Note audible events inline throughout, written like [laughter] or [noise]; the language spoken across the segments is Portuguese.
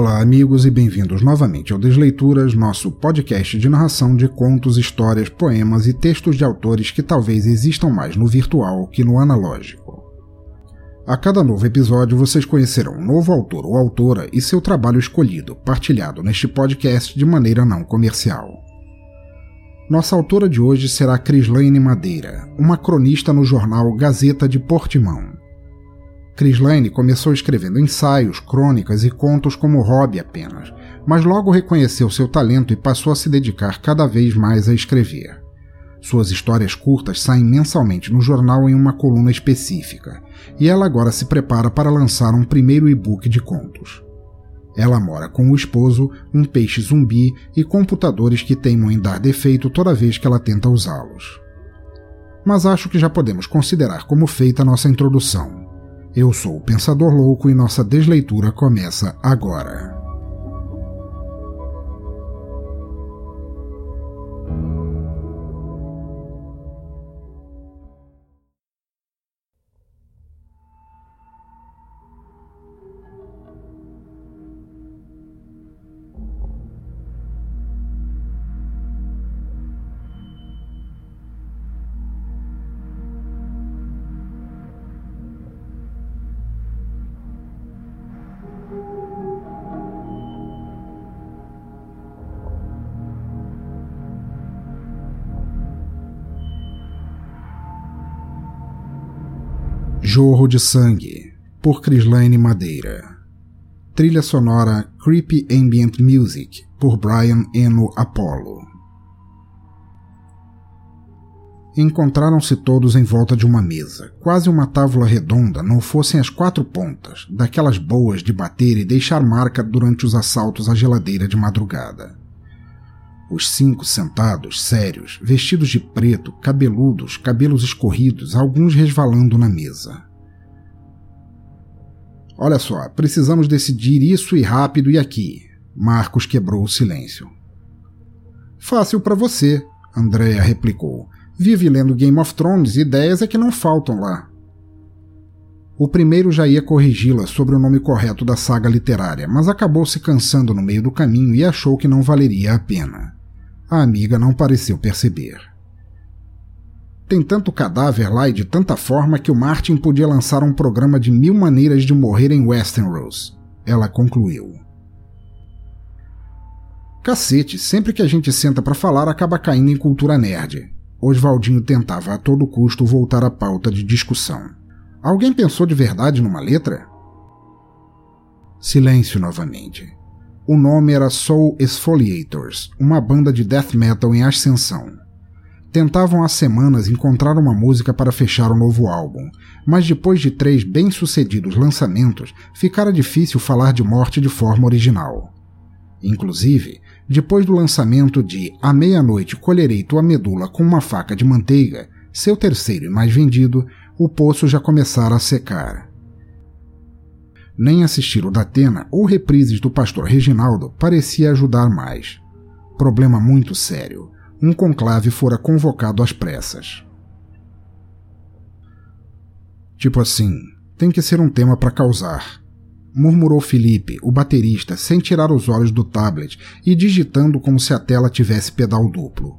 Olá, amigos, e bem-vindos novamente ao Desleituras, nosso podcast de narração de contos, histórias, poemas e textos de autores que talvez existam mais no virtual que no analógico. A cada novo episódio vocês conhecerão um novo autor ou autora e seu trabalho escolhido, partilhado neste podcast de maneira não comercial. Nossa autora de hoje será Crislaine Madeira, uma cronista no jornal Gazeta de Portimão. Crislaine começou escrevendo ensaios, crônicas e contos como hobby apenas, mas logo reconheceu seu talento e passou a se dedicar cada vez mais a escrever. Suas histórias curtas saem mensalmente no jornal em uma coluna específica, e ela agora se prepara para lançar um primeiro e-book de contos. Ela mora com o esposo, um peixe zumbi e computadores que teimam em dar defeito toda vez que ela tenta usá-los. Mas acho que já podemos considerar como feita a nossa introdução. Eu sou o Pensador Louco e nossa desleitura começa agora. Jorro de Sangue, por Crislaine Madeira. Trilha sonora Creepy Ambient Music, por Brian Eno Apollo. Encontraram-se todos em volta de uma mesa, quase uma tábua redonda, não fossem as quatro pontas, daquelas boas de bater e deixar marca durante os assaltos à geladeira de madrugada. Os cinco sentados, sérios, vestidos de preto, cabeludos, cabelos escorridos, alguns resvalando na mesa. Olha só, precisamos decidir isso e rápido e aqui. Marcos quebrou o silêncio. Fácil para você, Andrea replicou. Vive lendo Game of Thrones e ideias é que não faltam lá. O primeiro já ia corrigi-la sobre o nome correto da saga literária, mas acabou se cansando no meio do caminho e achou que não valeria a pena. A amiga não pareceu perceber. Tem tanto cadáver lá e de tanta forma que o Martin podia lançar um programa de mil maneiras de morrer em Westeros. Ela concluiu. Cacete, sempre que a gente senta para falar acaba caindo em cultura nerd. Oswaldinho tentava a todo custo voltar à pauta de discussão. Alguém pensou de verdade numa letra? Silêncio novamente. O nome era Soul Exfoliators, uma banda de death metal em ascensão. Tentavam há semanas encontrar uma música para fechar o novo álbum, mas depois de três bem-sucedidos lançamentos, ficara difícil falar de morte de forma original. Inclusive, depois do lançamento de À Meia-Noite Colherei Tua Medula com uma Faca de Manteiga, seu terceiro e mais vendido, o poço já começara a secar nem assistir o Datena ou reprises do pastor Reginaldo parecia ajudar mais. Problema muito sério. Um conclave fora convocado às pressas. Tipo assim, tem que ser um tema para causar. Murmurou Felipe, o baterista, sem tirar os olhos do tablet e digitando como se a tela tivesse pedal duplo.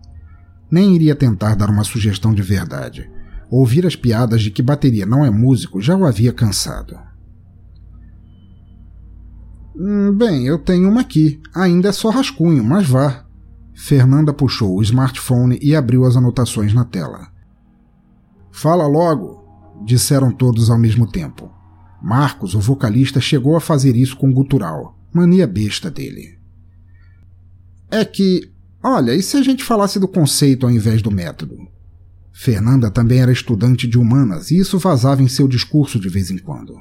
Nem iria tentar dar uma sugestão de verdade. Ouvir as piadas de que bateria não é músico já o havia cansado. Hum, bem, eu tenho uma aqui. Ainda é só rascunho, mas vá. Fernanda puxou o smartphone e abriu as anotações na tela. Fala logo, disseram todos ao mesmo tempo. Marcos, o vocalista, chegou a fazer isso com gutural, mania besta dele. É que, olha, e se a gente falasse do conceito ao invés do método? Fernanda também era estudante de humanas e isso vazava em seu discurso de vez em quando.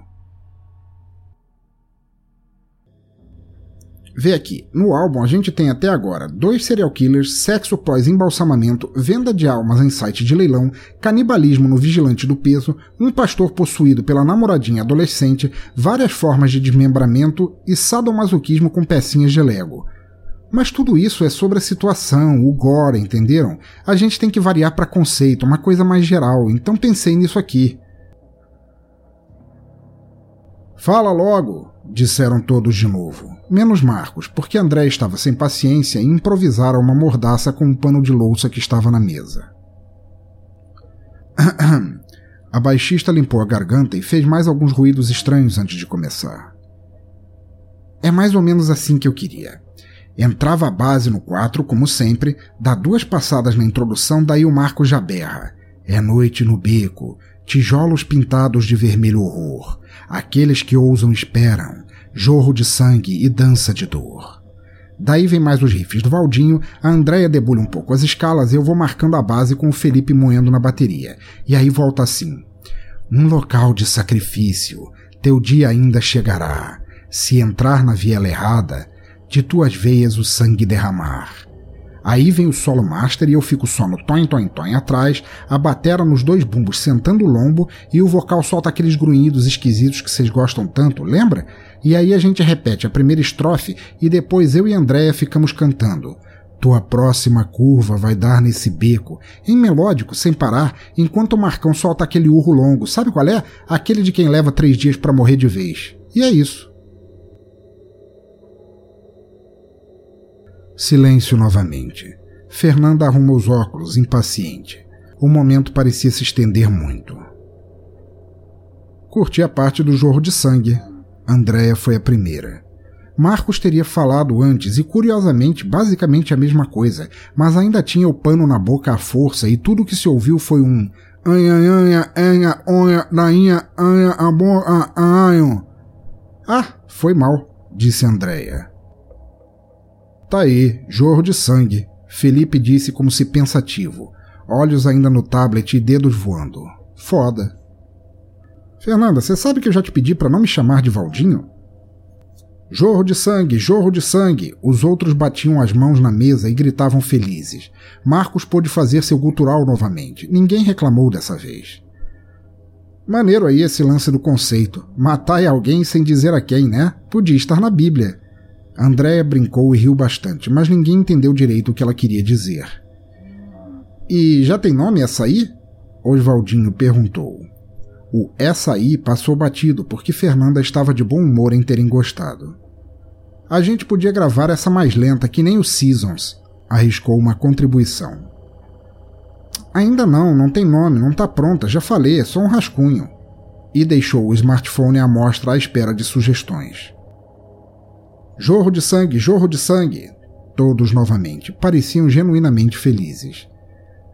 Vê aqui, no álbum a gente tem até agora dois serial killers, sexo pós-embalsamamento, venda de almas em site de leilão, canibalismo no vigilante do peso, um pastor possuído pela namoradinha adolescente, várias formas de desmembramento e sadomasoquismo com pecinhas de Lego. Mas tudo isso é sobre a situação, o gore, entenderam? A gente tem que variar para conceito, uma coisa mais geral, então pensei nisso aqui. Fala logo, disseram todos de novo, menos Marcos, porque André estava sem paciência e improvisara uma mordaça com um pano de louça que estava na mesa. [clears throat] A baixista limpou a garganta e fez mais alguns ruídos estranhos antes de começar. É mais ou menos assim que eu queria. Entrava a base no 4, como sempre, dá duas passadas na introdução, daí o Marco já berra. É noite no beco, tijolos pintados de vermelho horror. Aqueles que ousam esperam, jorro de sangue e dança de dor. Daí vem mais os riffs do Valdinho, a Andréia debulha um pouco as escalas e eu vou marcando a base com o Felipe moendo na bateria. E aí volta assim. Um local de sacrifício, teu dia ainda chegará. Se entrar na viela errada, de tuas veias o sangue derramar. Aí vem o solo master e eu fico só no toin toin toin atrás, a batera nos dois bumbos sentando o lombo e o vocal solta aqueles grunhidos esquisitos que vocês gostam tanto, lembra? E aí a gente repete a primeira estrofe e depois eu e Andréia ficamos cantando. Tua próxima curva vai dar nesse beco, em melódico, sem parar, enquanto o Marcão solta aquele urro longo. Sabe qual é? Aquele de quem leva três dias para morrer de vez. E é isso. Silêncio novamente. Fernanda arruma os óculos, impaciente. O momento parecia se estender muito. Curti a parte do jorro de sangue. Andréia foi a primeira. Marcos teria falado antes e, curiosamente, basicamente a mesma coisa, mas ainda tinha o pano na boca à força e tudo que se ouviu foi um anha, anha, anha, onha, nainha, anha, amor, anho. Ah, foi mal, disse Andréia. Tá aí, jorro de sangue, Felipe disse como se pensativo, olhos ainda no tablet e dedos voando. Foda. Fernanda, você sabe que eu já te pedi para não me chamar de Valdinho? Jorro de sangue, jorro de sangue! Os outros batiam as mãos na mesa e gritavam felizes. Marcos pôde fazer seu gutural novamente. Ninguém reclamou dessa vez. Maneiro aí esse lance do conceito. Matar alguém sem dizer a quem, né? Podia estar na Bíblia. Andréa brincou e riu bastante, mas ninguém entendeu direito o que ela queria dizer. E já tem nome essa aí? Oswaldinho perguntou. O essa aí passou batido porque Fernanda estava de bom humor em terem gostado. A gente podia gravar essa mais lenta que nem o Seasons, arriscou uma contribuição. Ainda não, não tem nome, não tá pronta, já falei, é só um rascunho. E deixou o smartphone à mostra à espera de sugestões. Jorro de sangue, jorro de sangue! Todos novamente pareciam genuinamente felizes.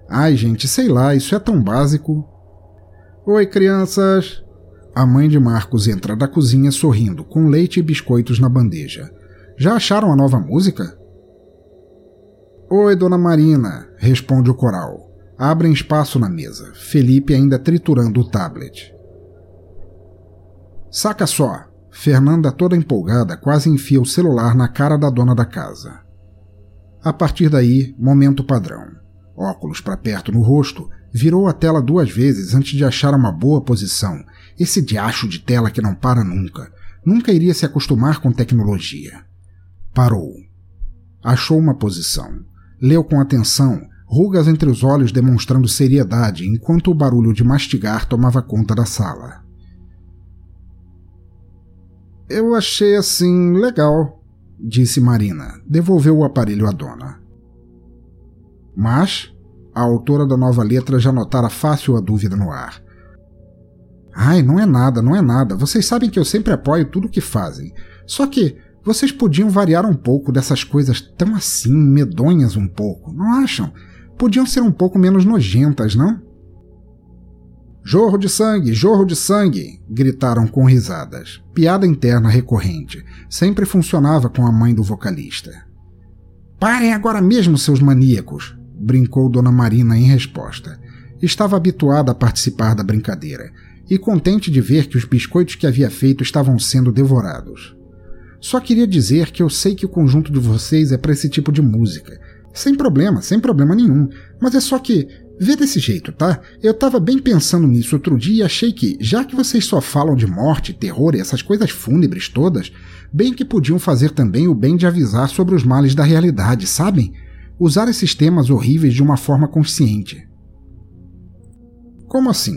Ai, gente, sei lá, isso é tão básico. Oi, crianças! A mãe de Marcos entra da cozinha sorrindo, com leite e biscoitos na bandeja. Já acharam a nova música? Oi, dona Marina, responde o coral. Abrem espaço na mesa, Felipe ainda triturando o tablet. Saca só, Fernanda, toda empolgada, quase enfia o celular na cara da dona da casa. A partir daí, momento padrão. Óculos para perto no rosto, virou a tela duas vezes antes de achar uma boa posição. Esse diacho de tela que não para nunca. Nunca iria se acostumar com tecnologia. Parou. Achou uma posição. Leu com atenção, rugas entre os olhos demonstrando seriedade, enquanto o barulho de mastigar tomava conta da sala. Eu achei assim legal, disse Marina. Devolveu o aparelho à dona. Mas a autora da nova letra já notara fácil a dúvida no ar. Ai, não é nada, não é nada. Vocês sabem que eu sempre apoio tudo o que fazem. Só que vocês podiam variar um pouco dessas coisas tão assim, medonhas um pouco, não acham? Podiam ser um pouco menos nojentas, não? Jorro de sangue, jorro de sangue! gritaram com risadas. Piada interna recorrente. Sempre funcionava com a mãe do vocalista. Parem agora mesmo, seus maníacos! brincou Dona Marina em resposta. Estava habituada a participar da brincadeira e contente de ver que os biscoitos que havia feito estavam sendo devorados. Só queria dizer que eu sei que o conjunto de vocês é para esse tipo de música. Sem problema, sem problema nenhum. Mas é só que, vê desse jeito, tá? Eu tava bem pensando nisso outro dia e achei que, já que vocês só falam de morte, terror e essas coisas fúnebres todas, bem que podiam fazer também o bem de avisar sobre os males da realidade, sabem? Usar esses temas horríveis de uma forma consciente. Como assim?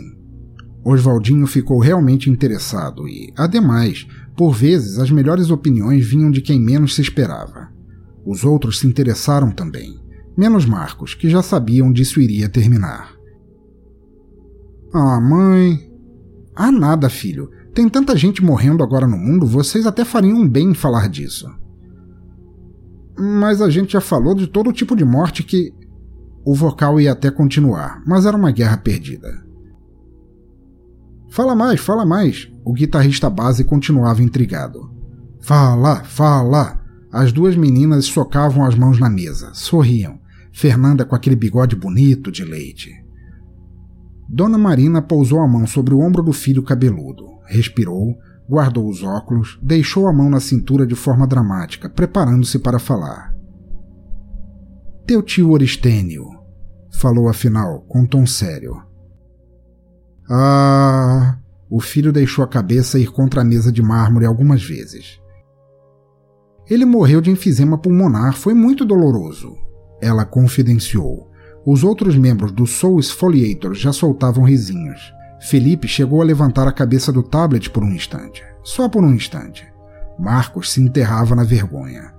Oswaldinho ficou realmente interessado e, ademais, por vezes as melhores opiniões vinham de quem menos se esperava. Os outros se interessaram também, menos Marcos, que já sabia onde isso iria terminar. Ah, mãe. Ah, nada, filho. Tem tanta gente morrendo agora no mundo, vocês até fariam bem em falar disso. Mas a gente já falou de todo tipo de morte que. O vocal ia até continuar, mas era uma guerra perdida. Fala mais, fala mais. O guitarrista base continuava intrigado. Fala, fala. As duas meninas socavam as mãos na mesa, sorriam. Fernanda com aquele bigode bonito de leite. Dona Marina pousou a mão sobre o ombro do filho cabeludo, respirou, guardou os óculos, deixou a mão na cintura de forma dramática, preparando-se para falar. Teu tio Oristênio, falou afinal, com tom sério. Ah! O filho deixou a cabeça ir contra a mesa de mármore algumas vezes. Ele morreu de enfisema pulmonar, foi muito doloroso. Ela confidenciou. Os outros membros do Soul Exfoliator já soltavam risinhos. Felipe chegou a levantar a cabeça do tablet por um instante. Só por um instante. Marcos se enterrava na vergonha.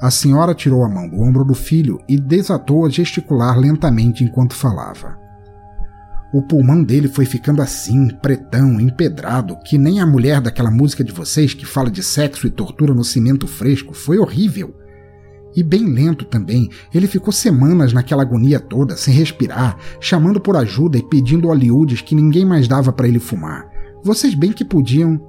A senhora tirou a mão do ombro do filho e desatou a gesticular lentamente enquanto falava. O pulmão dele foi ficando assim, pretão, empedrado, que nem a mulher daquela música de vocês que fala de sexo e tortura no cimento fresco. Foi horrível. E bem lento também. Ele ficou semanas naquela agonia toda, sem respirar, chamando por ajuda e pedindo Hollywood que ninguém mais dava para ele fumar. Vocês bem que podiam.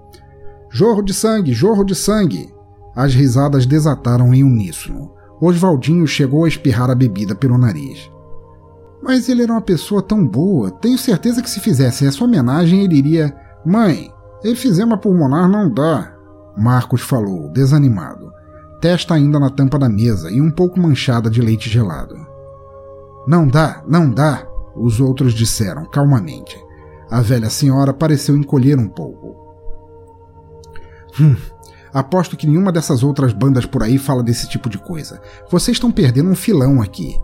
Jorro de sangue, jorro de sangue! As risadas desataram em uníssono. Oswaldinho chegou a espirrar a bebida pelo nariz. Mas ele era uma pessoa tão boa, tenho certeza que se fizesse essa homenagem ele iria. Mãe, efizema pulmonar não dá. Marcos falou, desanimado. Testa ainda na tampa da mesa e um pouco manchada de leite gelado. Não dá, não dá, os outros disseram calmamente. A velha senhora pareceu encolher um pouco. Hum, aposto que nenhuma dessas outras bandas por aí fala desse tipo de coisa. Vocês estão perdendo um filão aqui.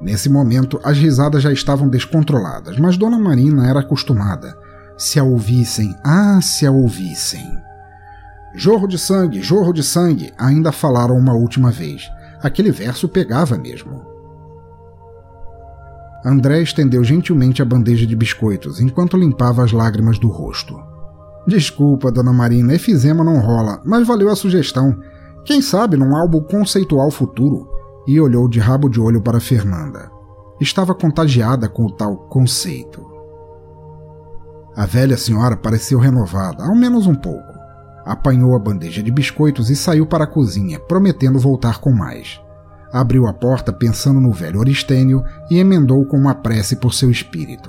Nesse momento, as risadas já estavam descontroladas, mas Dona Marina era acostumada. Se a ouvissem, ah, se a ouvissem. Jorro de sangue, jorro de sangue, ainda falaram uma última vez. Aquele verso pegava mesmo. André estendeu gentilmente a bandeja de biscoitos enquanto limpava as lágrimas do rosto. Desculpa, dona Marina, efizema não rola, mas valeu a sugestão. Quem sabe num álbum conceitual futuro e olhou de rabo de olho para Fernanda. Estava contagiada com o tal conceito. A velha senhora pareceu renovada, ao menos um pouco. Apanhou a bandeja de biscoitos e saiu para a cozinha, prometendo voltar com mais. Abriu a porta pensando no velho Oristênio e emendou com uma prece por seu espírito.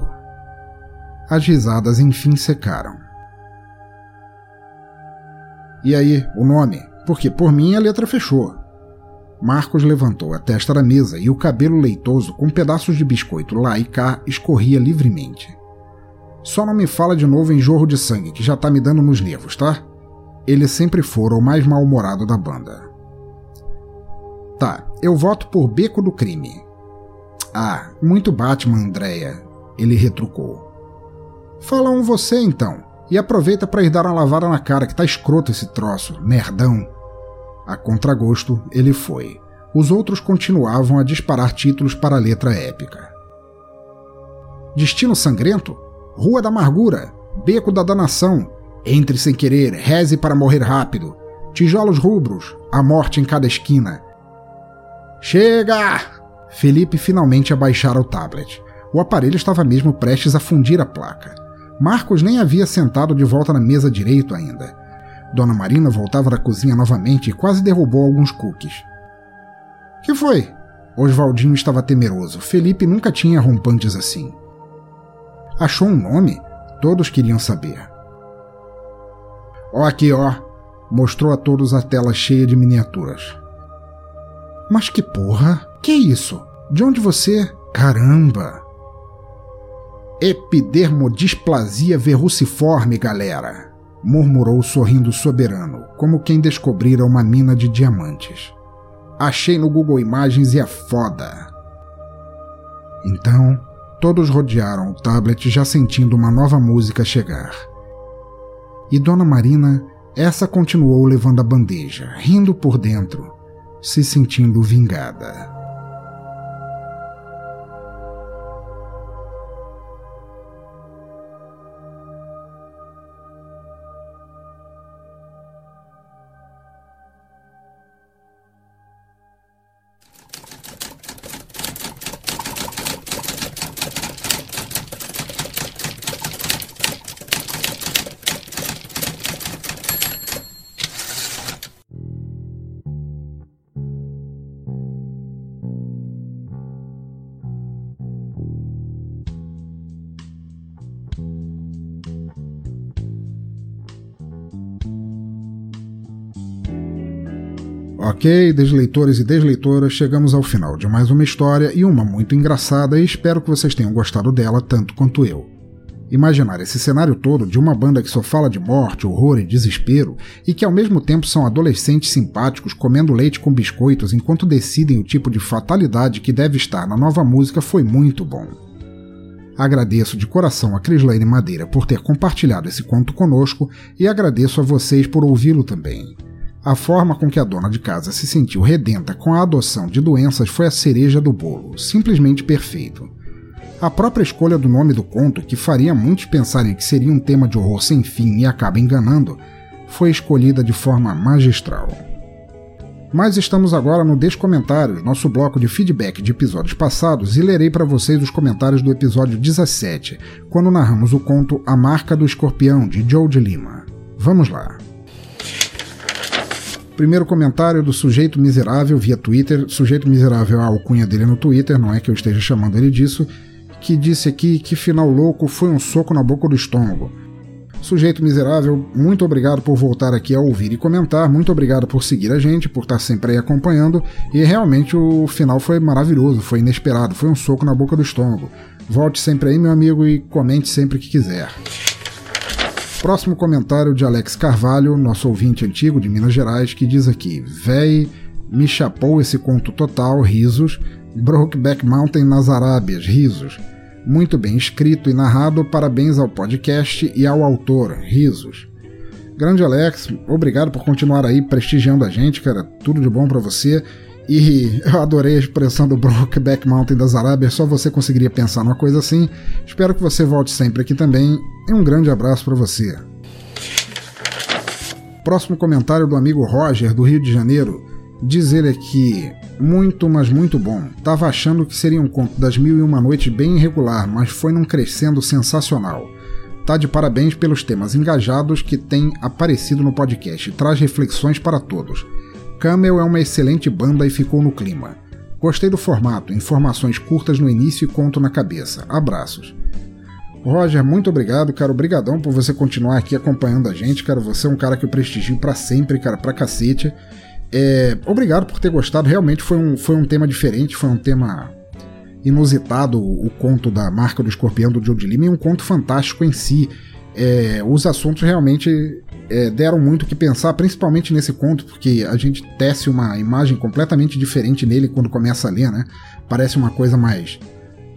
As risadas enfim secaram. E aí, o nome? Porque por mim a letra fechou. Marcos levantou a testa da mesa e o cabelo leitoso, com pedaços de biscoito lá e cá, escorria livremente. Só não me fala de novo em jorro de sangue, que já tá me dando nos nervos, tá? Ele sempre fora o mais mal-humorado da banda. Tá, eu voto por Beco do Crime. Ah, muito Batman, Andréia. Ele retrucou. Fala um você então, e aproveita para ir dar uma lavada na cara que tá escroto esse troço, nerdão. A contragosto, ele foi. Os outros continuavam a disparar títulos para a letra épica. Destino Sangrento, Rua da Amargura, Beco da Danação, Entre sem querer, Reze para morrer rápido, Tijolos rubros, A morte em cada esquina. Chega! Felipe finalmente abaixara o tablet. O aparelho estava mesmo prestes a fundir a placa. Marcos nem havia sentado de volta na mesa direito ainda. Dona Marina voltava da cozinha novamente e quase derrubou alguns cookies. Que foi? Oswaldinho estava temeroso. Felipe nunca tinha rompantes assim. Achou um nome? Todos queriam saber. Ó aqui, ó. Mostrou a todos a tela cheia de miniaturas. Mas que porra? Que isso? De onde você? Caramba! Epidermodisplasia verruciforme, galera! murmurou sorrindo soberano, como quem descobrira uma mina de diamantes. Achei no Google Imagens e é foda. Então, todos rodearam o tablet já sentindo uma nova música chegar. E Dona Marina, essa continuou levando a bandeja, rindo por dentro, se sentindo vingada. Ok, desleitores e desleitoras, chegamos ao final de mais uma história e uma muito engraçada e espero que vocês tenham gostado dela tanto quanto eu. Imaginar esse cenário todo de uma banda que só fala de morte, horror e desespero e que ao mesmo tempo são adolescentes simpáticos comendo leite com biscoitos enquanto decidem o tipo de fatalidade que deve estar na nova música foi muito bom. Agradeço de coração a Crislaine Madeira por ter compartilhado esse conto conosco e agradeço a vocês por ouvi-lo também. A forma com que a dona de casa se sentiu redenta com a adoção de doenças foi a cereja do bolo, simplesmente perfeito. A própria escolha do nome do conto, que faria muitos pensarem que seria um tema de horror sem fim e acaba enganando, foi escolhida de forma magistral. Mas estamos agora no Descomentários, nosso bloco de feedback de episódios passados, e lerei para vocês os comentários do episódio 17, quando narramos o conto A Marca do Escorpião, de Joe de Lima. Vamos lá. Primeiro comentário do sujeito miserável via Twitter. Sujeito miserável, a alcunha dele no Twitter, não é que eu esteja chamando ele disso. Que disse aqui que final louco foi um soco na boca do estômago. Sujeito miserável, muito obrigado por voltar aqui a ouvir e comentar, muito obrigado por seguir a gente, por estar sempre aí acompanhando, e realmente o final foi maravilhoso, foi inesperado, foi um soco na boca do estômago. Volte sempre aí, meu amigo, e comente sempre que quiser. Próximo comentário de Alex Carvalho, nosso ouvinte antigo de Minas Gerais, que diz aqui: Véi, me chapou esse conto total, risos. Brokeback Mountain nas Arábias, risos. Muito bem escrito e narrado, parabéns ao podcast e ao autor, risos. Grande Alex, obrigado por continuar aí prestigiando a gente, cara. Tudo de bom para você. E eu adorei a expressão do Brokeback Mountain das Arábias, só você conseguiria pensar numa coisa assim. Espero que você volte sempre aqui também. E um grande abraço para você. Próximo comentário do amigo Roger, do Rio de Janeiro. Diz ele aqui: Muito, mas muito bom. Tava achando que seria um conto das mil e uma noites bem irregular, mas foi num crescendo sensacional. Tá de parabéns pelos temas engajados que tem aparecido no podcast. Traz reflexões para todos. Camel é uma excelente banda e ficou no clima. Gostei do formato, informações curtas no início e conto na cabeça. Abraços. Roger, muito obrigado, cara. Obrigadão por você continuar aqui acompanhando a gente, cara. Você é um cara que eu prestigio para sempre, cara, pra cacete. É, obrigado por ter gostado. Realmente foi um, foi um tema diferente, foi um tema inusitado, o conto da marca do escorpião do Joe de Lima, e um conto fantástico em si. É, os assuntos realmente é, deram muito o que pensar, principalmente nesse conto, porque a gente tece uma imagem completamente diferente nele quando começa a ler, né? Parece uma coisa mais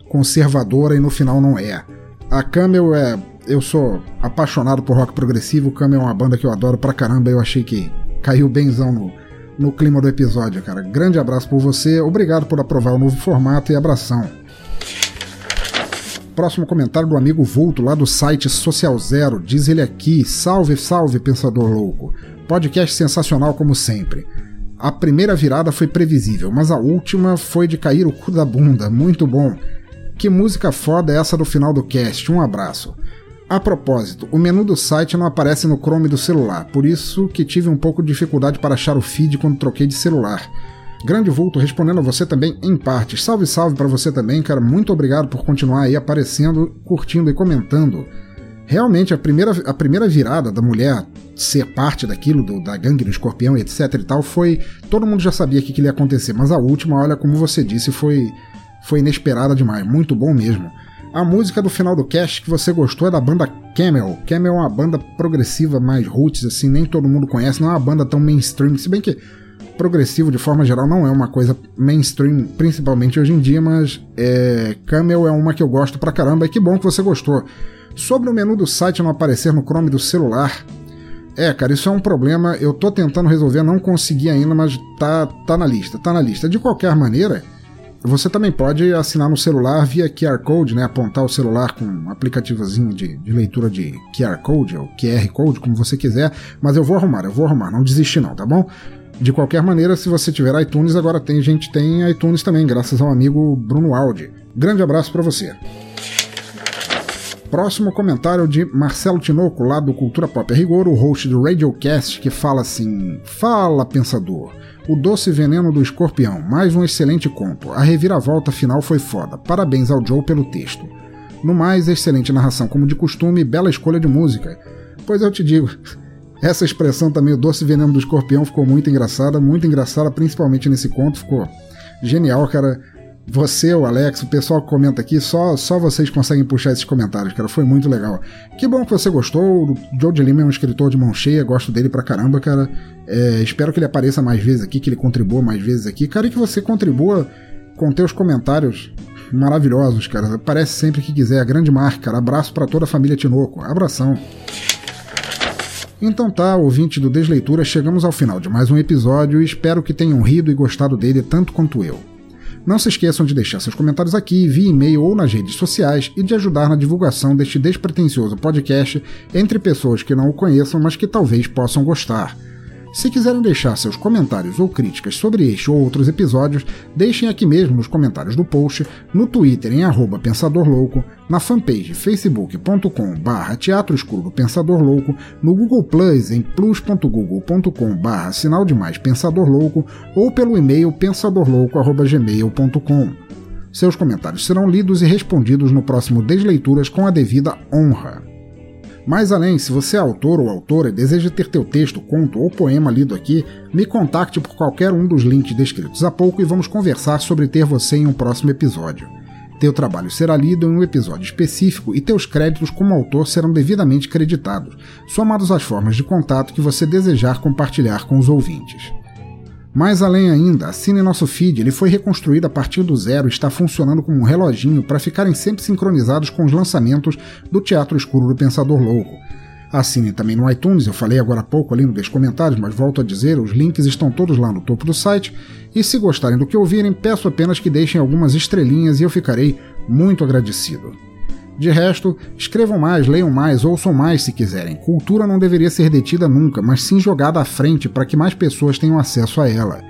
conservadora e no final não é. A Camel é. Eu sou apaixonado por rock progressivo, Camel é uma banda que eu adoro pra caramba, eu achei que caiu benzão no, no clima do episódio, cara. Grande abraço por você, obrigado por aprovar o novo formato e abração. Próximo comentário do amigo Vulto, lá do site Social Zero. Diz ele aqui: Salve, salve, pensador louco. Podcast sensacional como sempre. A primeira virada foi previsível, mas a última foi de cair o cu da bunda. Muito bom. Que música foda é essa do final do cast? Um abraço. A propósito, o menu do site não aparece no Chrome do celular, por isso que tive um pouco de dificuldade para achar o feed quando troquei de celular. Grande Vulto respondendo a você também em partes. Salve, salve para você também, cara. Muito obrigado por continuar aí aparecendo, curtindo e comentando. realmente a primeira, a primeira virada da mulher ser parte daquilo, do, da gangue do escorpião, etc e tal, foi. Todo mundo já sabia que, que ia acontecer, mas a última, olha, como você disse, foi, foi inesperada demais. Muito bom mesmo. A música do final do cast que você gostou é da banda Camel. Camel é uma banda progressiva mais roots, assim, nem todo mundo conhece, não é uma banda tão mainstream, se bem que progressivo de forma geral não é uma coisa mainstream, principalmente hoje em dia, mas é, Camel é uma que eu gosto pra caramba e que bom que você gostou. Sobre o menu do site não aparecer no Chrome do celular, é, cara, isso é um problema. Eu tô tentando resolver, não consegui ainda, mas tá, tá na lista, tá na lista. De qualquer maneira, você também pode assinar no celular via QR Code, né? Apontar o celular com um aplicativozinho de, de leitura de QR Code ou QR Code, como você quiser. Mas eu vou arrumar, eu vou arrumar, não desistir não, tá bom? De qualquer maneira, se você tiver iTunes, agora tem gente tem iTunes também, graças ao amigo Bruno Aldi. Grande abraço para você. Próximo comentário de Marcelo Tinoco, lá do Cultura Pop a Rigor, o host do Radiocast, que fala assim: Fala, pensador. O Doce Veneno do Escorpião, mais um excelente conto. A reviravolta final foi foda. Parabéns ao Joe pelo texto. No mais, excelente narração como de costume bela escolha de música. Pois eu te digo, [laughs] essa expressão também, o Doce Veneno do Escorpião, ficou muito engraçada, muito engraçada, principalmente nesse conto, ficou genial, cara. Você, o Alex, o pessoal que comenta aqui, só, só vocês conseguem puxar esses comentários, cara. Foi muito legal. Que bom que você gostou. O Joe de Lima é um escritor de mão cheia, gosto dele pra caramba, cara. É, espero que ele apareça mais vezes aqui, que ele contribua mais vezes aqui. Cara, e que você contribua com teus comentários maravilhosos, cara. Aparece sempre que quiser. A grande marca, cara. Abraço para toda a família Tinoco. Abração. Então tá, ouvinte do Desleitura, chegamos ao final de mais um episódio e espero que tenham rido e gostado dele tanto quanto eu. Não se esqueçam de deixar seus comentários aqui, via e-mail ou nas redes sociais e de ajudar na divulgação deste despretensioso podcast entre pessoas que não o conheçam, mas que talvez possam gostar. Se quiserem deixar seus comentários ou críticas sobre este ou outros episódios, deixem aqui mesmo nos comentários do post, no Twitter em arroba Pensador Louco, na fanpage facebook.com barra Teatro Escuro do Pensador Louco, no Google Plus em plus.google.com barra Sinal de Mais Pensador Louco ou pelo e-mail pensadorlouco.gmail.com. Seus comentários serão lidos e respondidos no próximo Desleituras com a devida honra. Mais além, se você é autor ou autora e deseja ter teu texto, conto ou poema lido aqui, me contacte por qualquer um dos links descritos há pouco e vamos conversar sobre ter você em um próximo episódio. Teu trabalho será lido em um episódio específico e teus créditos como autor serão devidamente creditados, somados às formas de contato que você desejar compartilhar com os ouvintes. Mais além ainda, assine nosso feed, ele foi reconstruído a partir do zero e está funcionando como um reloginho para ficarem sempre sincronizados com os lançamentos do Teatro Escuro do Pensador Louco. Assine também no iTunes, eu falei agora há pouco ali nos comentários, mas volto a dizer, os links estão todos lá no topo do site. E se gostarem do que ouvirem, peço apenas que deixem algumas estrelinhas e eu ficarei muito agradecido. De resto, escrevam mais, leiam mais, ouçam mais se quiserem. Cultura não deveria ser detida nunca, mas sim jogada à frente para que mais pessoas tenham acesso a ela.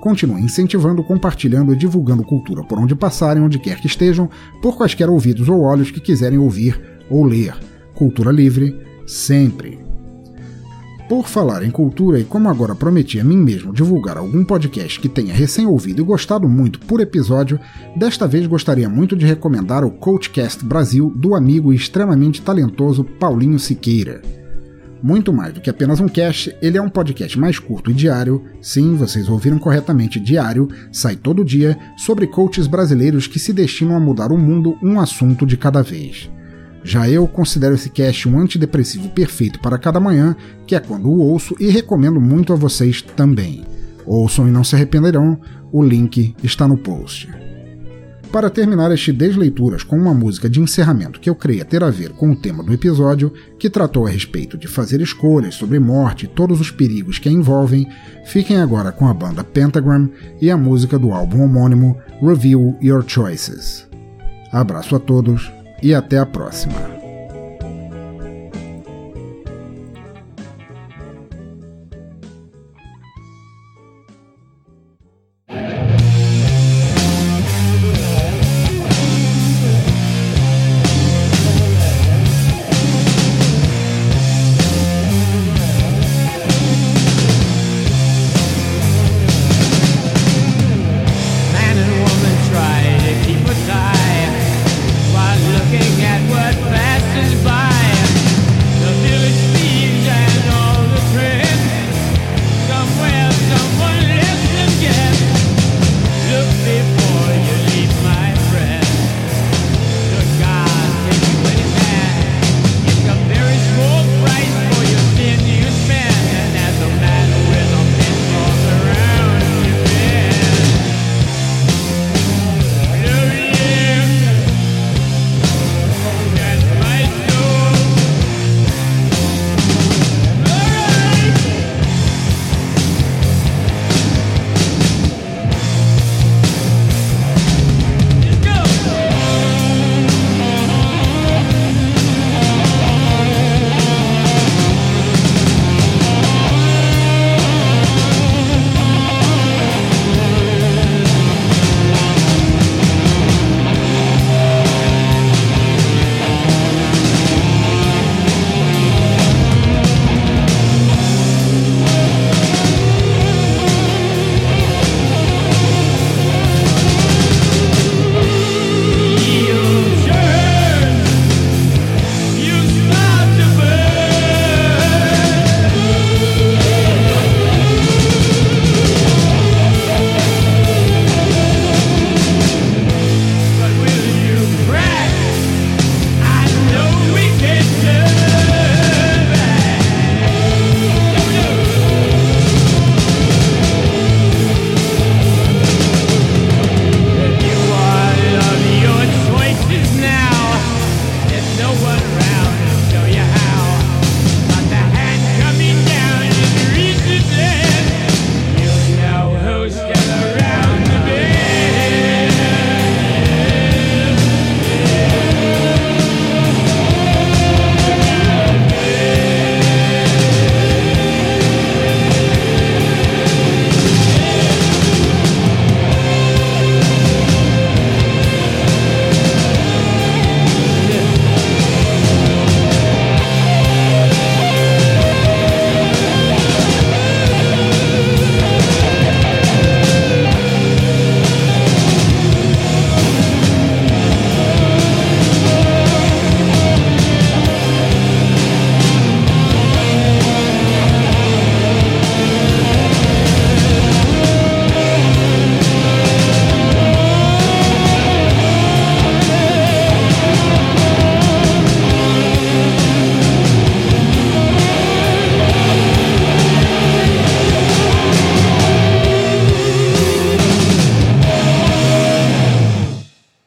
Continuem incentivando, compartilhando e divulgando cultura por onde passarem, onde quer que estejam, por quaisquer ouvidos ou olhos que quiserem ouvir ou ler. Cultura livre, sempre. Por falar em cultura e como agora prometi a mim mesmo divulgar algum podcast que tenha recém-ouvido e gostado muito por episódio, desta vez gostaria muito de recomendar o Coachcast Brasil do amigo e extremamente talentoso Paulinho Siqueira. Muito mais do que apenas um cast, ele é um podcast mais curto e diário, sim, vocês ouviram corretamente, diário, sai todo dia, sobre coaches brasileiros que se destinam a mudar o mundo um assunto de cada vez. Já eu considero esse cast um antidepressivo perfeito para cada manhã, que é quando o ouço e recomendo muito a vocês também. Ouçam e não se arrependerão, o link está no post. Para terminar este Desleituras com uma música de encerramento que eu creia ter a ver com o tema do episódio, que tratou a respeito de fazer escolhas sobre morte e todos os perigos que a envolvem, fiquem agora com a banda Pentagram e a música do álbum homônimo Review Your Choices. Abraço a todos e até a próxima.